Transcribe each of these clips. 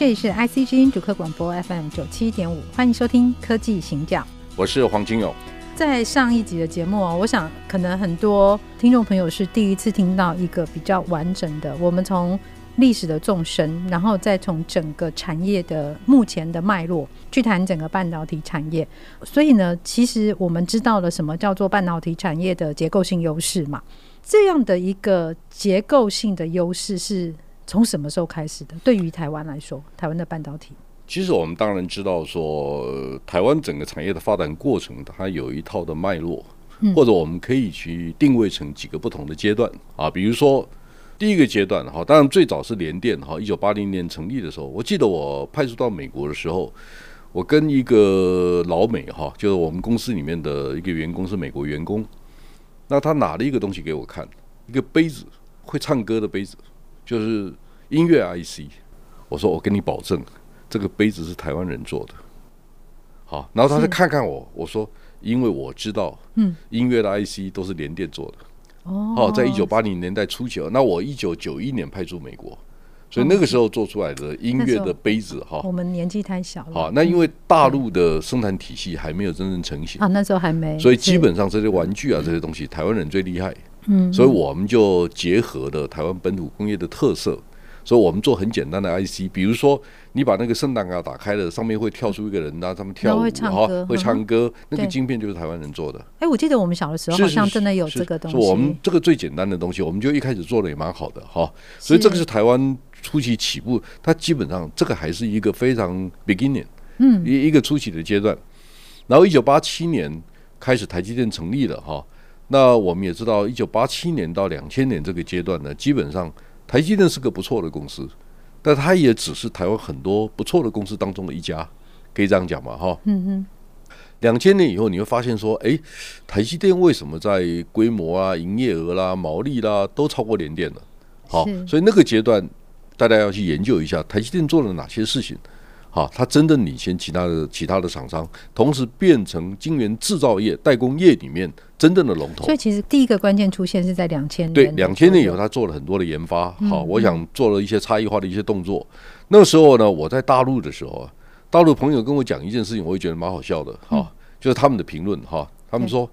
这里是 IC 之音主客广播 FM 九七点五，欢迎收听《科技行脚》。我是黄金勇。在上一集的节目哦，我想可能很多听众朋友是第一次听到一个比较完整的，我们从历史的纵深，然后再从整个产业的目前的脉络去谈整个半导体产业。所以呢，其实我们知道了什么叫做半导体产业的结构性优势嘛？这样的一个结构性的优势是从什么时候开始的？对于台湾来说，台湾的半导体。其实我们当然知道说，说台湾整个产业的发展过程，它有一套的脉络，或者我们可以去定位成几个不同的阶段啊。比如说第一个阶段哈，当然最早是联电哈，一九八零年成立的时候，我记得我派驻到美国的时候，我跟一个老美哈，就是我们公司里面的一个员工是美国员工，那他拿了一个东西给我看，一个杯子，会唱歌的杯子，就是音乐 IC。我说我跟你保证。这个杯子是台湾人做的，好，然后他就看看我，我说，因为我知道，嗯，音乐的 IC 都是联电做的，哦，好，在一九八零年代初期，那我一九九一年派驻美国，所以那个时候做出来的音乐的杯子，哈，我们年纪太小了，好，那因为大陆的生产体系还没有真正成型啊，那时候还没，所以基本上这些玩具啊这些东西，台湾人最厉害，嗯，所以我们就结合了台湾本土工业的特色。所以我们做很简单的 IC，比如说你把那个圣诞卡打开了，上面会跳出一个人，然后他们跳舞，会唱歌，会唱歌，那个晶片就是台湾人做的。哎，我记得我们小的时候好像真的有这个东西。我们这个最简单的东西，我们就一开始做的也蛮好的哈。所以这个是台湾初期起步，它基本上这个还是一个非常 beginning，嗯，一一个初期的阶段。然后一九八七年开始台积电成立了哈，那我们也知道一九八七年到两千年这个阶段呢，基本上。台积电是个不错的公司，但它也只是台湾很多不错的公司当中的一家，可以这样讲嘛？哈，嗯嗯。两千年以后，你会发现说，哎，台积电为什么在规模啊、营业额啦、毛利啦都超过联电了？好，所以那个阶段，大家要去研究一下台积电做了哪些事情。好，它真正领先其他的其他的厂商，同时变成晶圆制造业代工业里面真正的龙头。所以其实第一个关键出现是在两千年。对，两千年以后，他做了很多的研发。好，我想做了一些差异化的一些动作。那个时候呢，我在大陆的时候啊，大陆朋友跟我讲一件事情，我会觉得蛮好笑的。哈，就是他们的评论哈，他们说，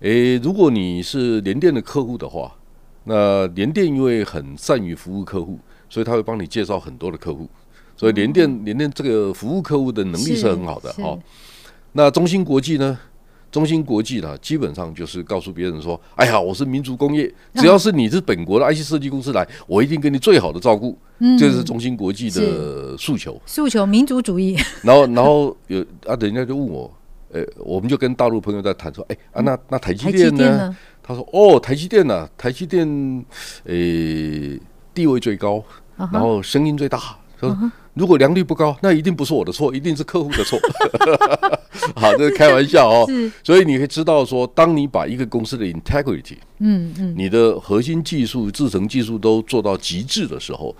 诶，如果你是联电的客户的话，那联电因为很善于服务客户，所以他会帮你介绍很多的客户。所以联电联电这个服务客户的能力是很好的哦。那中芯国际呢？中芯国际呢，基本上就是告诉别人说：“哎呀，我是民族工业，只要是你是本国的 IC 设计公司来，我一定给你最好的照顾。”这是中芯国际的诉求。诉求民族主义。然后，然后有啊，人家就问我，呃，我们就跟大陆朋友在谈说：“哎啊，那那台积电呢？”他说：“哦，台积电呢？台积电，呃，地位最高，然后声音最大。”说。如果良率不高，那一定不是我的错，一定是客户的错。好，这是开玩笑哦。所以你会知道说，当你把一个公司的 integrity，嗯嗯，你的核心技术、制程技术都做到极致的时候，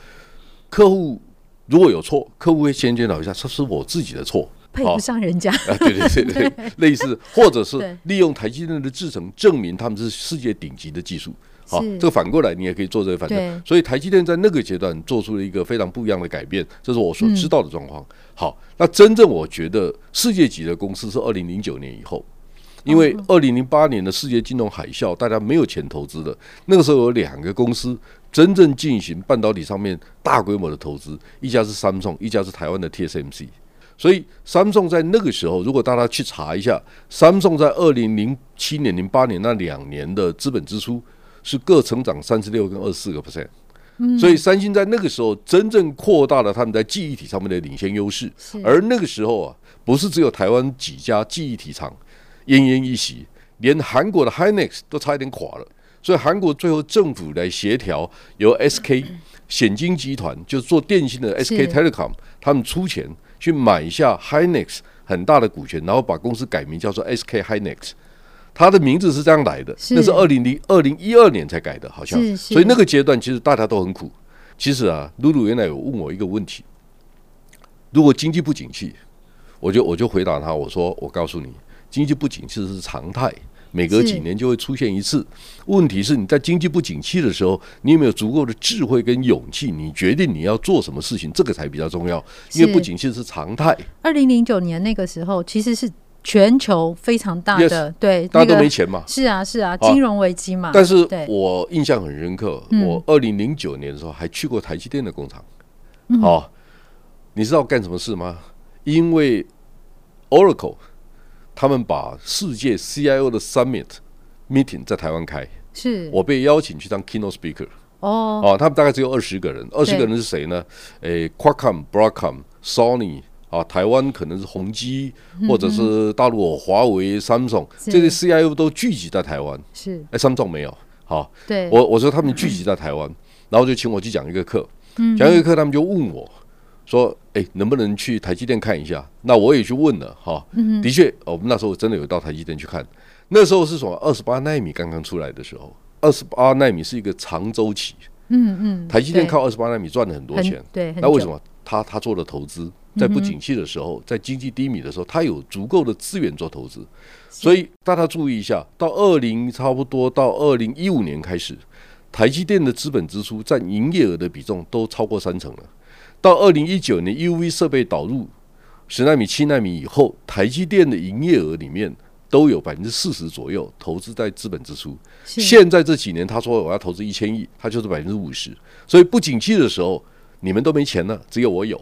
客户如果有错，客户会先检讨一下，这是我自己的错，配不上人家。啊，对对对对，类似，或者是利用台积电的制程证明他们是世界顶级的技术。好，这个反过来你也可以做这个反正，所以台积电在那个阶段做出了一个非常不一样的改变，这是我所知道的状况。好，那真正我觉得世界级的公司是二零零九年以后，因为二零零八年的世界金融海啸，大家没有钱投资的，那个时候有两个公司真正进行半导体上面大规模的投资，一家是 Samsung，一家是台湾的 TSMC。所以 Samsung 在那个时候，如果大家去查一下，Samsung 在二零零七年、零八年那两年的资本支出。是各成长三十六跟二十四个 percent，所以三星在那个时候真正扩大了他们在记忆体上面的领先优势。而那个时候啊，不是只有台湾几家记忆体厂奄奄一息，连韩国的 Hynix 都差一点垮了。所以韩国最后政府来协调，由 SK 显晶集团就是做电信的 SK Telecom，他们出钱去买下 Hynix 很大的股权，然后把公司改名叫做 SK Hynix。它的名字是这样来的，那是二零零二零一二年才改的，好像。所以那个阶段其实大家都很苦。其实啊，露露原来有问我一个问题：如果经济不景气，我就我就回答他，我说我告诉你，经济不景气是常态，每隔几年就会出现一次。问题是你在经济不景气的时候，你有没有足够的智慧跟勇气？你决定你要做什么事情，这个才比较重要。因为不景气是常态。二零零九年那个时候，其实是。全球非常大的，对，大家都没钱嘛，是啊是啊，金融危机嘛。但是我印象很深刻，我二零零九年的时候还去过台积电的工厂。好，你知道干什么事吗？因为 Oracle 他们把世界 CIO 的 Summit Meeting 在台湾开，是我被邀请去当 Keynote Speaker。哦，哦，他们大概只有二十个人，二十个人是谁呢？诶，Qualcomm、Broadcom、Sony。啊，台湾可能是宏基，或者是大陆华为、Samsung，这些 CIO 都聚集在台湾。是，哎，Samsung 没有。好，对，我我说他们聚集在台湾，然后就请我去讲一个课。讲一个课，他们就问我说：“哎，能不能去台积电看一下？”那我也去问了。哈，的确，我们那时候真的有到台积电去看。那时候是什么？二十八纳米刚刚出来的时候，二十八纳米是一个长周期。嗯嗯。台积电靠二十八纳米赚了很多钱。对。那为什么？他他做了投资。在不景气的时候，在经济低迷的时候，他有足够的资源做投资，所以大家注意一下，到二零差不多到二零一五年开始，台积电的资本支出占营业额的比重都超过三成了。到二零一九年 EUV 设备导入十纳米、七纳米以后，台积电的营业额里面都有百分之四十左右投资在资本支出。现在这几年他说我要投资一千亿，他就是百分之五十。所以不景气的时候，你们都没钱了，只有我有。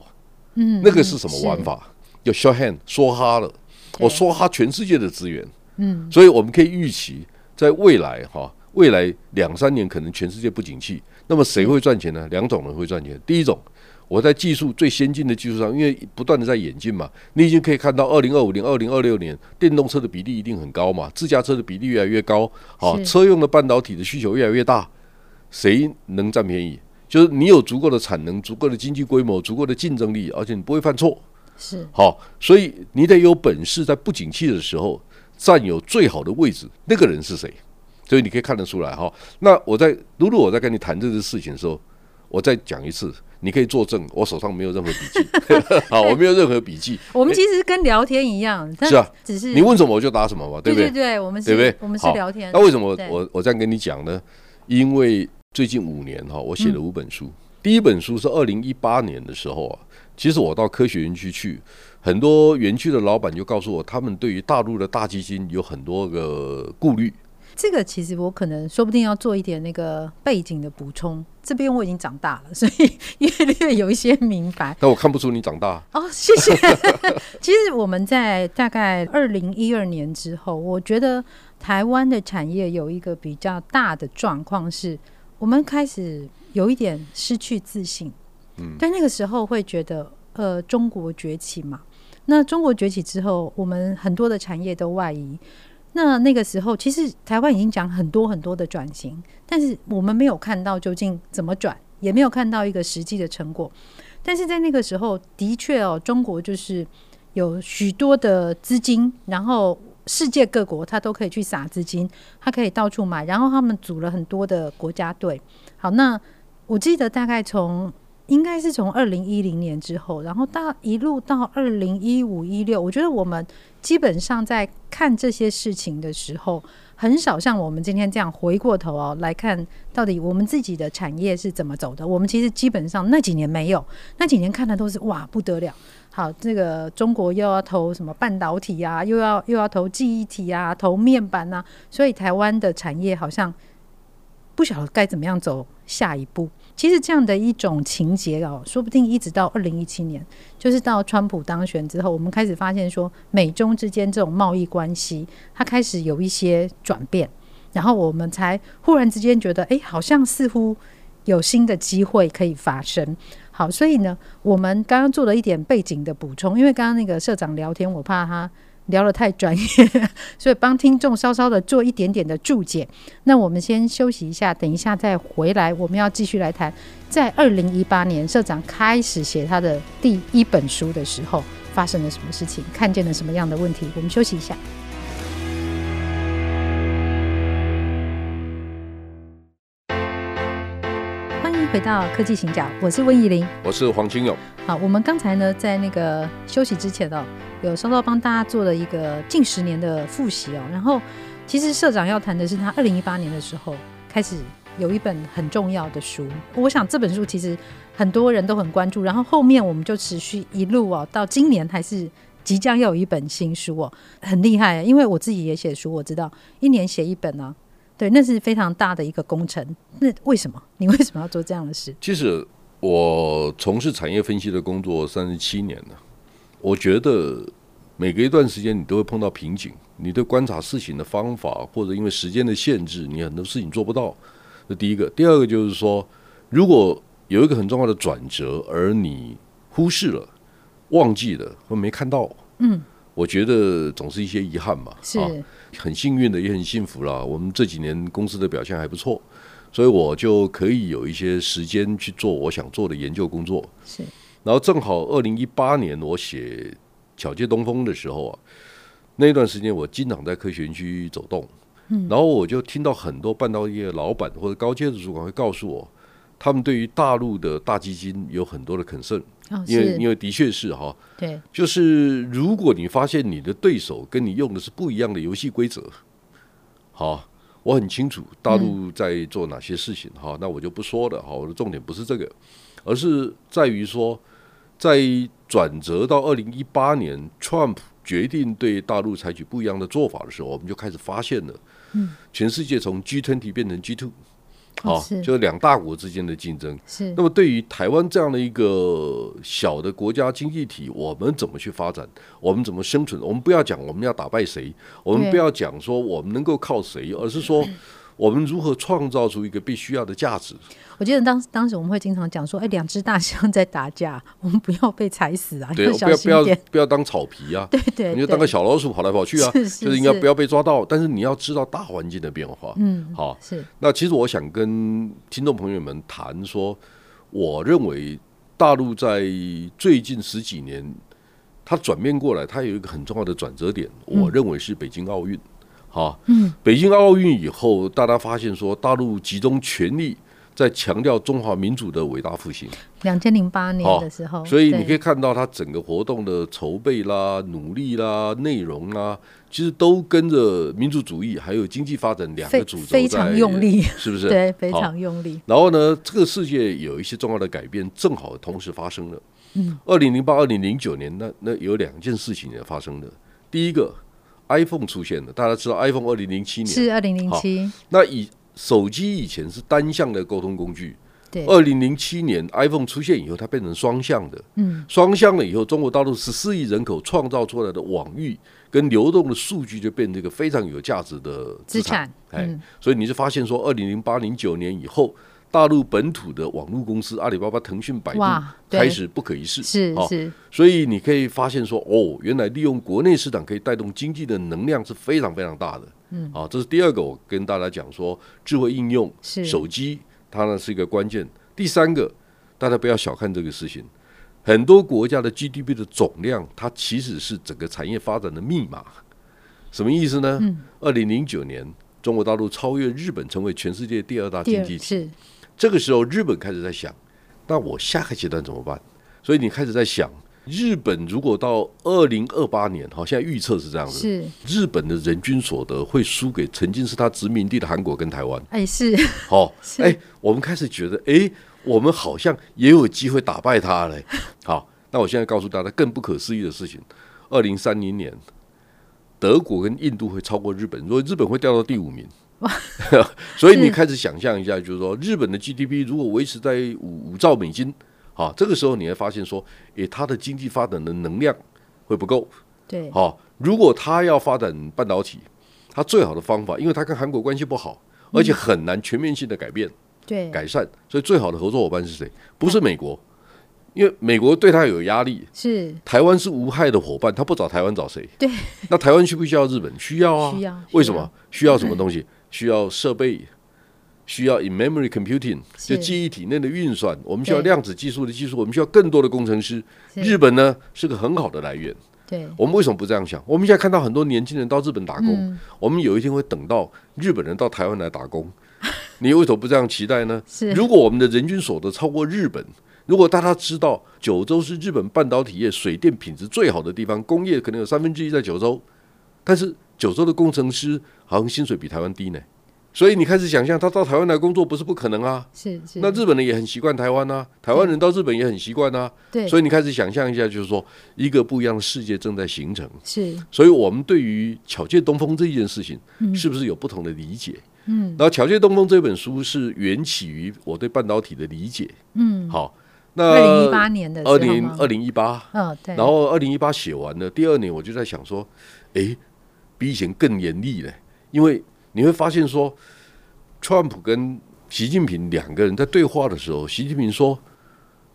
嗯，那个是什么玩法？叫 show hand，说哈了。我说哈全世界的资源。嗯，所以我们可以预期，在未来哈，未来两三年可能全世界不景气。那么谁会赚钱呢？两种人会赚钱。第一种，我在技术最先进的技术上，因为不断的在演进嘛，你已经可以看到，二零二五年、二零二六年，电动车的比例一定很高嘛，自驾车的比例越来越高，好，车用的半导体的需求越来越大，谁能占便宜？就是你有足够的产能、足够的经济规模、足够的竞争力，而且你不会犯错，是好，所以你得有本事，在不景气的时候占有最好的位置。那个人是谁？所以你可以看得出来哈。那我在如果，我在跟你谈这个事情的时候，我再讲一次，你可以作证，我手上没有任何笔记，好，我没有任何笔记。我们其实跟聊天一样，是啊，只是你问什么我就答什么嘛，对不对？对对，我们是，对不对？我们是聊天。那为什么我我这样跟你讲呢？因为最近五年哈，我写了五本书。嗯、第一本书是二零一八年的时候啊，其实我到科学园区去，很多园区的老板就告诉我，他们对于大陆的大基金有很多个顾虑。这个其实我可能说不定要做一点那个背景的补充。这边我已经长大了，所以略略有一些明白。但我看不出你长大哦，谢谢。其实我们在大概二零一二年之后，我觉得台湾的产业有一个比较大的状况是。我们开始有一点失去自信，嗯，但那个时候会觉得，呃，中国崛起嘛。那中国崛起之后，我们很多的产业都外移。那那个时候，其实台湾已经讲很多很多的转型，但是我们没有看到究竟怎么转，也没有看到一个实际的成果。但是在那个时候，的确哦，中国就是有许多的资金，然后。世界各国他都可以去撒资金，他可以到处买，然后他们组了很多的国家队。好，那我记得大概从应该是从二零一零年之后，然后到一路到二零一五一六，我觉得我们基本上在看这些事情的时候，很少像我们今天这样回过头哦来看到底我们自己的产业是怎么走的。我们其实基本上那几年没有，那几年看的都是哇不得了。好，这个中国又要投什么半导体啊，又要又要投记忆体啊，投面板啊，所以台湾的产业好像不晓得该怎么样走下一步。其实这样的一种情节哦，说不定一直到二零一七年，就是到川普当选之后，我们开始发现说美中之间这种贸易关系，它开始有一些转变，然后我们才忽然之间觉得，哎，好像似乎有新的机会可以发生。好，所以呢，我们刚刚做了一点背景的补充，因为刚刚那个社长聊天，我怕他聊得太专业，所以帮听众稍稍的做一点点的注解。那我们先休息一下，等一下再回来，我们要继续来谈，在二零一八年社长开始写他的第一本书的时候，发生了什么事情，看见了什么样的问题？我们休息一下。回到科技行脚，我是温怡玲，我是黄清勇。好，我们刚才呢，在那个休息之前哦，有稍稍帮大家做了一个近十年的复习哦。然后，其实社长要谈的是他二零一八年的时候开始有一本很重要的书。我想这本书其实很多人都很关注。然后后面我们就持续一路哦，到今年还是即将要有一本新书哦，很厉害。因为我自己也写书，我知道一年写一本呢、啊。对，那是非常大的一个工程。那为什么？你为什么要做这样的事？其实我从事产业分析的工作三十七年了，我觉得每隔一段时间你都会碰到瓶颈。你对观察事情的方法，或者因为时间的限制，你很多事情做不到。这第一个。第二个就是说，如果有一个很重要的转折，而你忽视了、忘记了或没看到，嗯，我觉得总是一些遗憾嘛。是。啊很幸运的，也很幸福了。我们这几年公司的表现还不错，所以我就可以有一些时间去做我想做的研究工作。是，然后正好二零一八年我写《巧借东风》的时候啊，那段时间我经常在科学园区走动，嗯，然后我就听到很多半导体业老板或者高阶的主管会告诉我，他们对于大陆的大基金有很多的 concern。哦、因为因为的确是哈，对，就是如果你发现你的对手跟你用的是不一样的游戏规则，好，我很清楚大陆在做哪些事情哈、嗯，那我就不说了哈，我的重点不是这个，而是在于说，在转折到二零一八年，Trump 决定对大陆采取不一样的做法的时候，我们就开始发现了，嗯，全世界从 G20 变成 G2。好、哦，就是两大国之间的竞争。是。那么，对于台湾这样的一个小的国家经济体，我们怎么去发展？我们怎么生存？我们不要讲我们要打败谁，我们不要讲说我们能够靠谁，而是说。我们如何创造出一个必须要的价值？我记得当当时我们会经常讲说，哎，两只大象在打架，我们不要被踩死啊！对，不要不要不要当草皮啊！对对，你就当个小老鼠跑来跑去啊！是是是，就是应该不要被抓到，但是你要知道大环境的变化。嗯，好，是。那其实我想跟听众朋友们谈说，我认为大陆在最近十几年，它转变过来，它有一个很重要的转折点，我认为是北京奥运。好，嗯，北京奥运以后，大家发现说，大陆集中全力在强调中华民族的伟大复兴。两千零八年的时候，所以你可以看到，它整个活动的筹备啦、努力啦、内容啦，其实都跟着民族主义还有经济发展两个主轴非常用力，是不是？对，非常用力。然后呢，这个世界有一些重要的改变，正好同时发生了。嗯，二零零八、二零零九年，那那有两件事情也发生了。第一个。iPhone 出现了，大家知道 iPhone 二零零七年是二零零七。那以手机以前是单向的沟通工具，对。二零零七年 iPhone 出现以后，它变成双向的，嗯，双向了以后，中国大陆十四亿人口创造出来的网域跟流动的数据就变成一个非常有价值的资产，哎，所以你就发现说，二零零八零九年以后。大陆本土的网络公司阿里巴巴、腾讯、百度开始不可一世，是是，所以你可以发现说，哦，原来利用国内市场可以带动经济的能量是非常非常大的。嗯，啊，这是第二个，我跟大家讲说，智慧应用手机，它呢是一个关键。第三个，大家不要小看这个事情，很多国家的 GDP 的总量，它其实是整个产业发展的密码。什么意思呢？二零零九年，中国大陆超越日本，成为全世界第二大经济体。这个时候，日本开始在想，那我下个阶段怎么办？所以你开始在想，日本如果到二零二八年，好，现在预测是这样子，是日本的人均所得会输给曾经是他殖民地的韩国跟台湾。哎，是，好，哎，我们开始觉得，哎，我们好像也有机会打败他嘞。好，那我现在告诉大家更不可思议的事情：二零三零年，德国跟印度会超过日本，如果日本会掉到第五名。所以你开始想象一下，就是说日本的 GDP 如果维持在五五兆美金，好，这个时候你会发现说，诶，它的经济发展的能量会不够。对，好，如果它要发展半导体，它最好的方法，因为它跟韩国关系不好，而且很难全面性的改变，对，改善，所以最好的合作伙伴是谁？不是美国，因为美国对他有压力，是台湾是无害的伙伴，他不找台湾找谁？对，那台湾需不需要日本？需要啊，需要。为什么？需要什么东西？需要设备，需要 in-memory computing，就记忆体内的运算。我们需要量子技术的技术，我们需要更多的工程师。日本呢是个很好的来源。对，我们为什么不这样想？我们现在看到很多年轻人到日本打工，嗯、我们有一天会等到日本人到台湾来打工。你为什么不这样期待呢？是，如果我们的人均所得超过日本。如果大家知道九州是日本半导体业水电品质最好的地方，工业可能有三分之一在九州，但是九州的工程师好像薪水比台湾低呢，所以你开始想象他到台湾来工作不是不可能啊。是是。那日本人也很习惯台湾啊，台湾人到日本也很习惯啊。对。所以你开始想象一下，就是说一个不一样的世界正在形成。是。所以我们对于巧借东风这一件事情，是不是有不同的理解？嗯。然后《巧借东风》这本书是缘起于我对半导体的理解。嗯。好。那二零一八年的二零二零一八，嗯，对。然后二零一八写完了，第二年我就在想说，哎，比以前更严厉了，因为你会发现说，川普跟习近平两个人在对话的时候，习近平说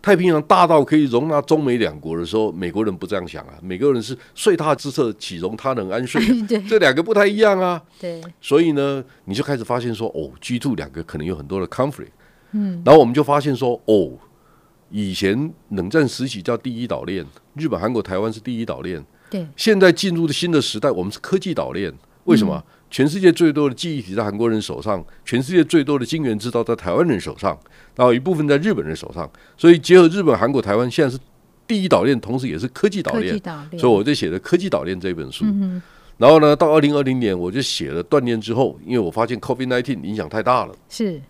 太平洋大到可以容纳中美两国的时候，美国人不这样想啊，美国人是睡他之侧，岂容他人安睡？对，这两个不太一样啊。对。所以呢，你就开始发现说，哦，G two 两个可能有很多的 conflict。嗯。然后我们就发现说，哦。以前冷战时期叫第一岛链，日本、韩国、台湾是第一岛链。对，现在进入的新的时代，我们是科技岛链。为什么？嗯、全世界最多的记忆体在韩国人手上，全世界最多的晶圆制造在台湾人手上，然后一部分在日本人手上。所以结合日本、韩国、台湾，现在是第一岛链，同时也是科技岛链。所以我就写了《科技岛链》这本书。嗯、然后呢，到二零二零年，我就写了断链之后，因为我发现 COVID-19 影响太大了。是。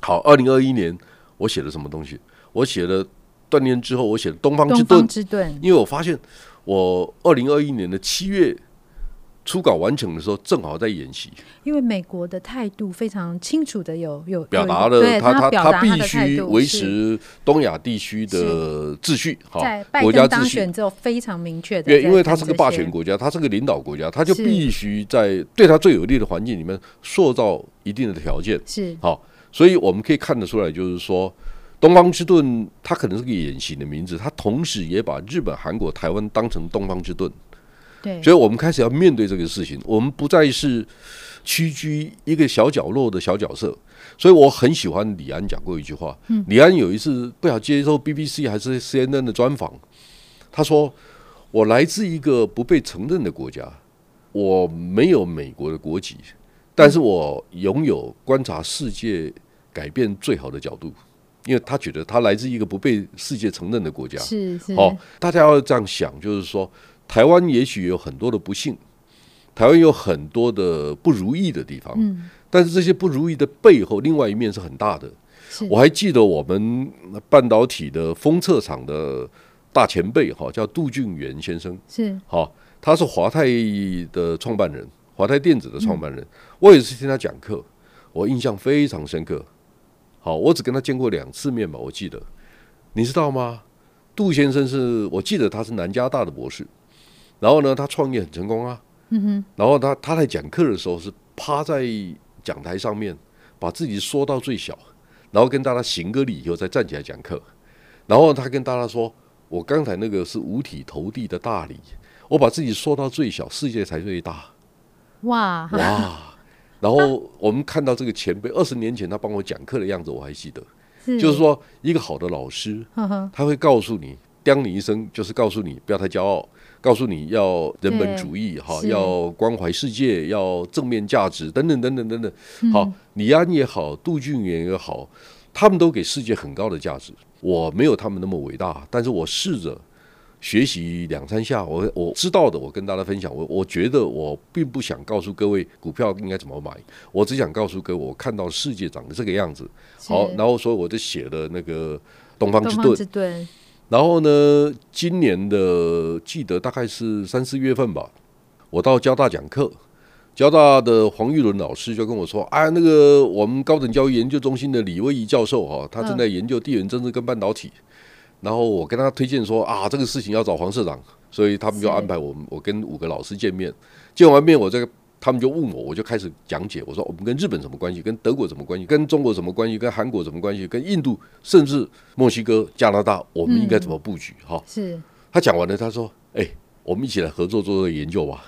好，二零二一年我写了什么东西？我写了断链之后，我写了东方之盾，之盾，因为我发现我二零二一年的七月初稿完成的时候，正好在演习。因为美国的态度非常清楚的有有表达了他他他必须维持东亚地区的秩序。好，在拜登当选之后非常明确的，因为他是个霸权国家，他是个领导国家，他就必须在对他最有利的环境里面塑造一定的条件。是好，所以我们可以看得出来，就是说。东方之盾，它可能是个隐形的名字，它同时也把日本、韩国、台湾当成东方之盾。对，所以我们开始要面对这个事情，我们不再是屈居一个小角落的小角色。所以我很喜欢李安讲过一句话，嗯、李安有一次不晓得接受 BBC 还是 CNN 的专访，他说：“我来自一个不被承认的国家，我没有美国的国籍，但是我拥有观察世界改变最好的角度。”因为他觉得他来自一个不被世界承认的国家，是是。好，大家要这样想，就是说，台湾也许有很多的不幸，台湾有很多的不如意的地方，嗯，但是这些不如意的背后，另外一面是很大的。我还记得我们半导体的封测厂的大前辈，哈，叫杜俊元先生，是。好，他是华泰的创办人，华泰电子的创办人。嗯，我也是听他讲课，我印象非常深刻。好，我只跟他见过两次面吧，我记得，你知道吗？杜先生是我记得他是南加大的博士，然后呢，他创业很成功啊，嗯哼，然后他他在讲课的时候是趴在讲台上面，把自己缩到最小，然后跟大家行个礼以后再站起来讲课，然后他跟大家说：“我刚才那个是五体投地的大礼，我把自己缩到最小，世界才最大。”哇哇！然后我们看到这个前辈二十年前他帮我讲课的样子，我还记得，就是说一个好的老师，他会告诉你，叮你一声，就是告诉你不要太骄傲，告诉你要人本主义哈，要关怀世界，要正面价值等等等等等等。好，李安也好，杜俊元也好，他们都给世界很高的价值。我没有他们那么伟大，但是我试着。学习两三下，我我知道的，我跟大家分享。我我觉得我并不想告诉各位股票应该怎么买，我只想告诉各位，我看到世界长得这个样子。好，然后所以我就写了那个东方之盾。盾。然后呢，今年的记得大概是三四月份吧，我到交大讲课，交大的黄玉伦老师就跟我说：“啊，那个我们高等教育研究中心的李威仪教授哈，他正在研究地缘政治跟半导体。”然后我跟他推荐说啊，这个事情要找黄社长，所以他们就安排我们，我跟五个老师见面。见完面，我这个他们就问我，我就开始讲解。我说我们跟日本什么关系？跟德国什么关系？跟中国什么关系？跟韩国什么关系？跟印度甚至墨西哥、加拿大，我们应该怎么布局？哈、嗯，是。他讲完了，他说：“哎、欸，我们一起来合作做做研究吧。”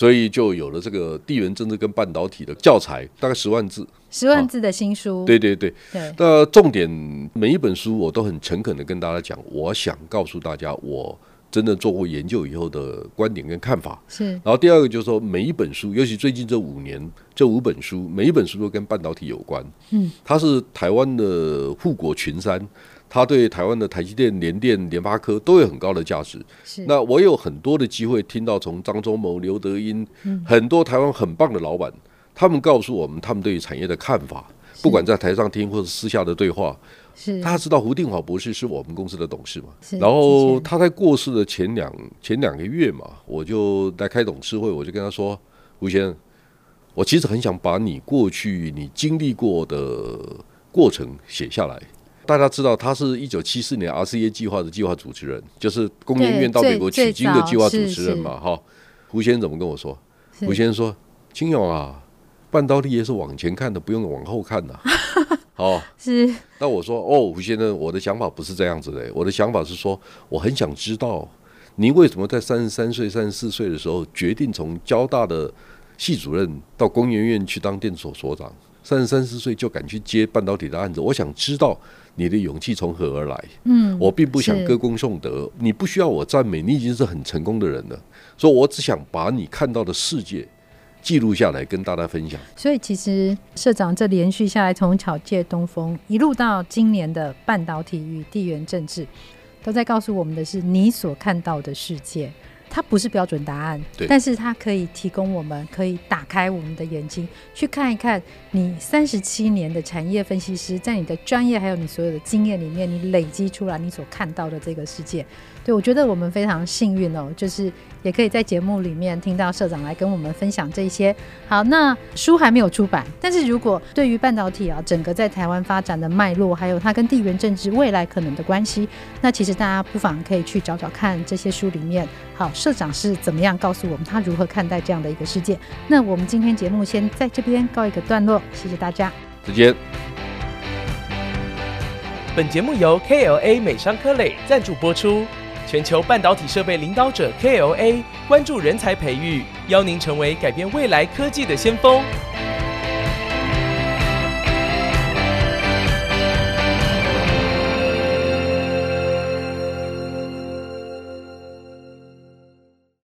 所以就有了这个地缘政治跟半导体的教材，大概十万字，十万字的新书。对对对。对。那重点每一本书我都很诚恳的跟大家讲，我想告诉大家我。真的做过研究以后的观点跟看法是，然后第二个就是说，每一本书，尤其最近这五年这五本书，每一本书都跟半导体有关。嗯，它是台湾的护国群山，它对台湾的台积电、联电、联发科都有很高的价值。是，那我有很多的机会听到从张忠谋、刘德英，很多台湾很棒的老板，他们告诉我们他们对于产业的看法，不管在台上听或者私下的对话。是，大家知道胡定华博士是我们公司的董事嘛？然后他在过世的前两前两个月嘛，我就来开董事会，我就跟他说：“胡先生，我其实很想把你过去你经历过的过程写下来。大家知道他是一九七四年 RCA 计划的计划主持人，就是工研院到美国取经的计划主持人嘛。哈，胡先生怎么跟我说？胡先生说：‘清勇啊，半导体也是往前看的，不用往后看的。’哦，是。那我说，哦，胡先生，我的想法不是这样子的。我的想法是说，我很想知道，您为什么在三十三岁、三十四岁的时候，决定从交大的系主任到工研院去当电子所所长，三十三四岁就敢去接半导体的案子？我想知道你的勇气从何而来。嗯，我并不想歌功颂德，你不需要我赞美，你已经是很成功的人了。所以我只想把你看到的世界。记录下来跟大家分享。所以其实社长这连续下来，从巧借东风一路到今年的半导体与地缘政治，都在告诉我们的是你所看到的世界。它不是标准答案，但是它可以提供我们，可以打开我们的眼睛，去看一看你三十七年的产业分析师，在你的专业还有你所有的经验里面，你累积出来你所看到的这个世界。对，我觉得我们非常幸运哦，就是也可以在节目里面听到社长来跟我们分享这些。好，那书还没有出版，但是如果对于半导体啊，整个在台湾发展的脉络，还有它跟地缘政治未来可能的关系，那其实大家不妨可以去找找看这些书里面。好，社长是怎么样告诉我们他如何看待这样的一个世界？那我们今天节目先在这边告一个段落，谢谢大家，再见。本节目由 KLA 美商科磊赞助播出，全球半导体设备领导者 KLA 关注人才培育，邀您成为改变未来科技的先锋。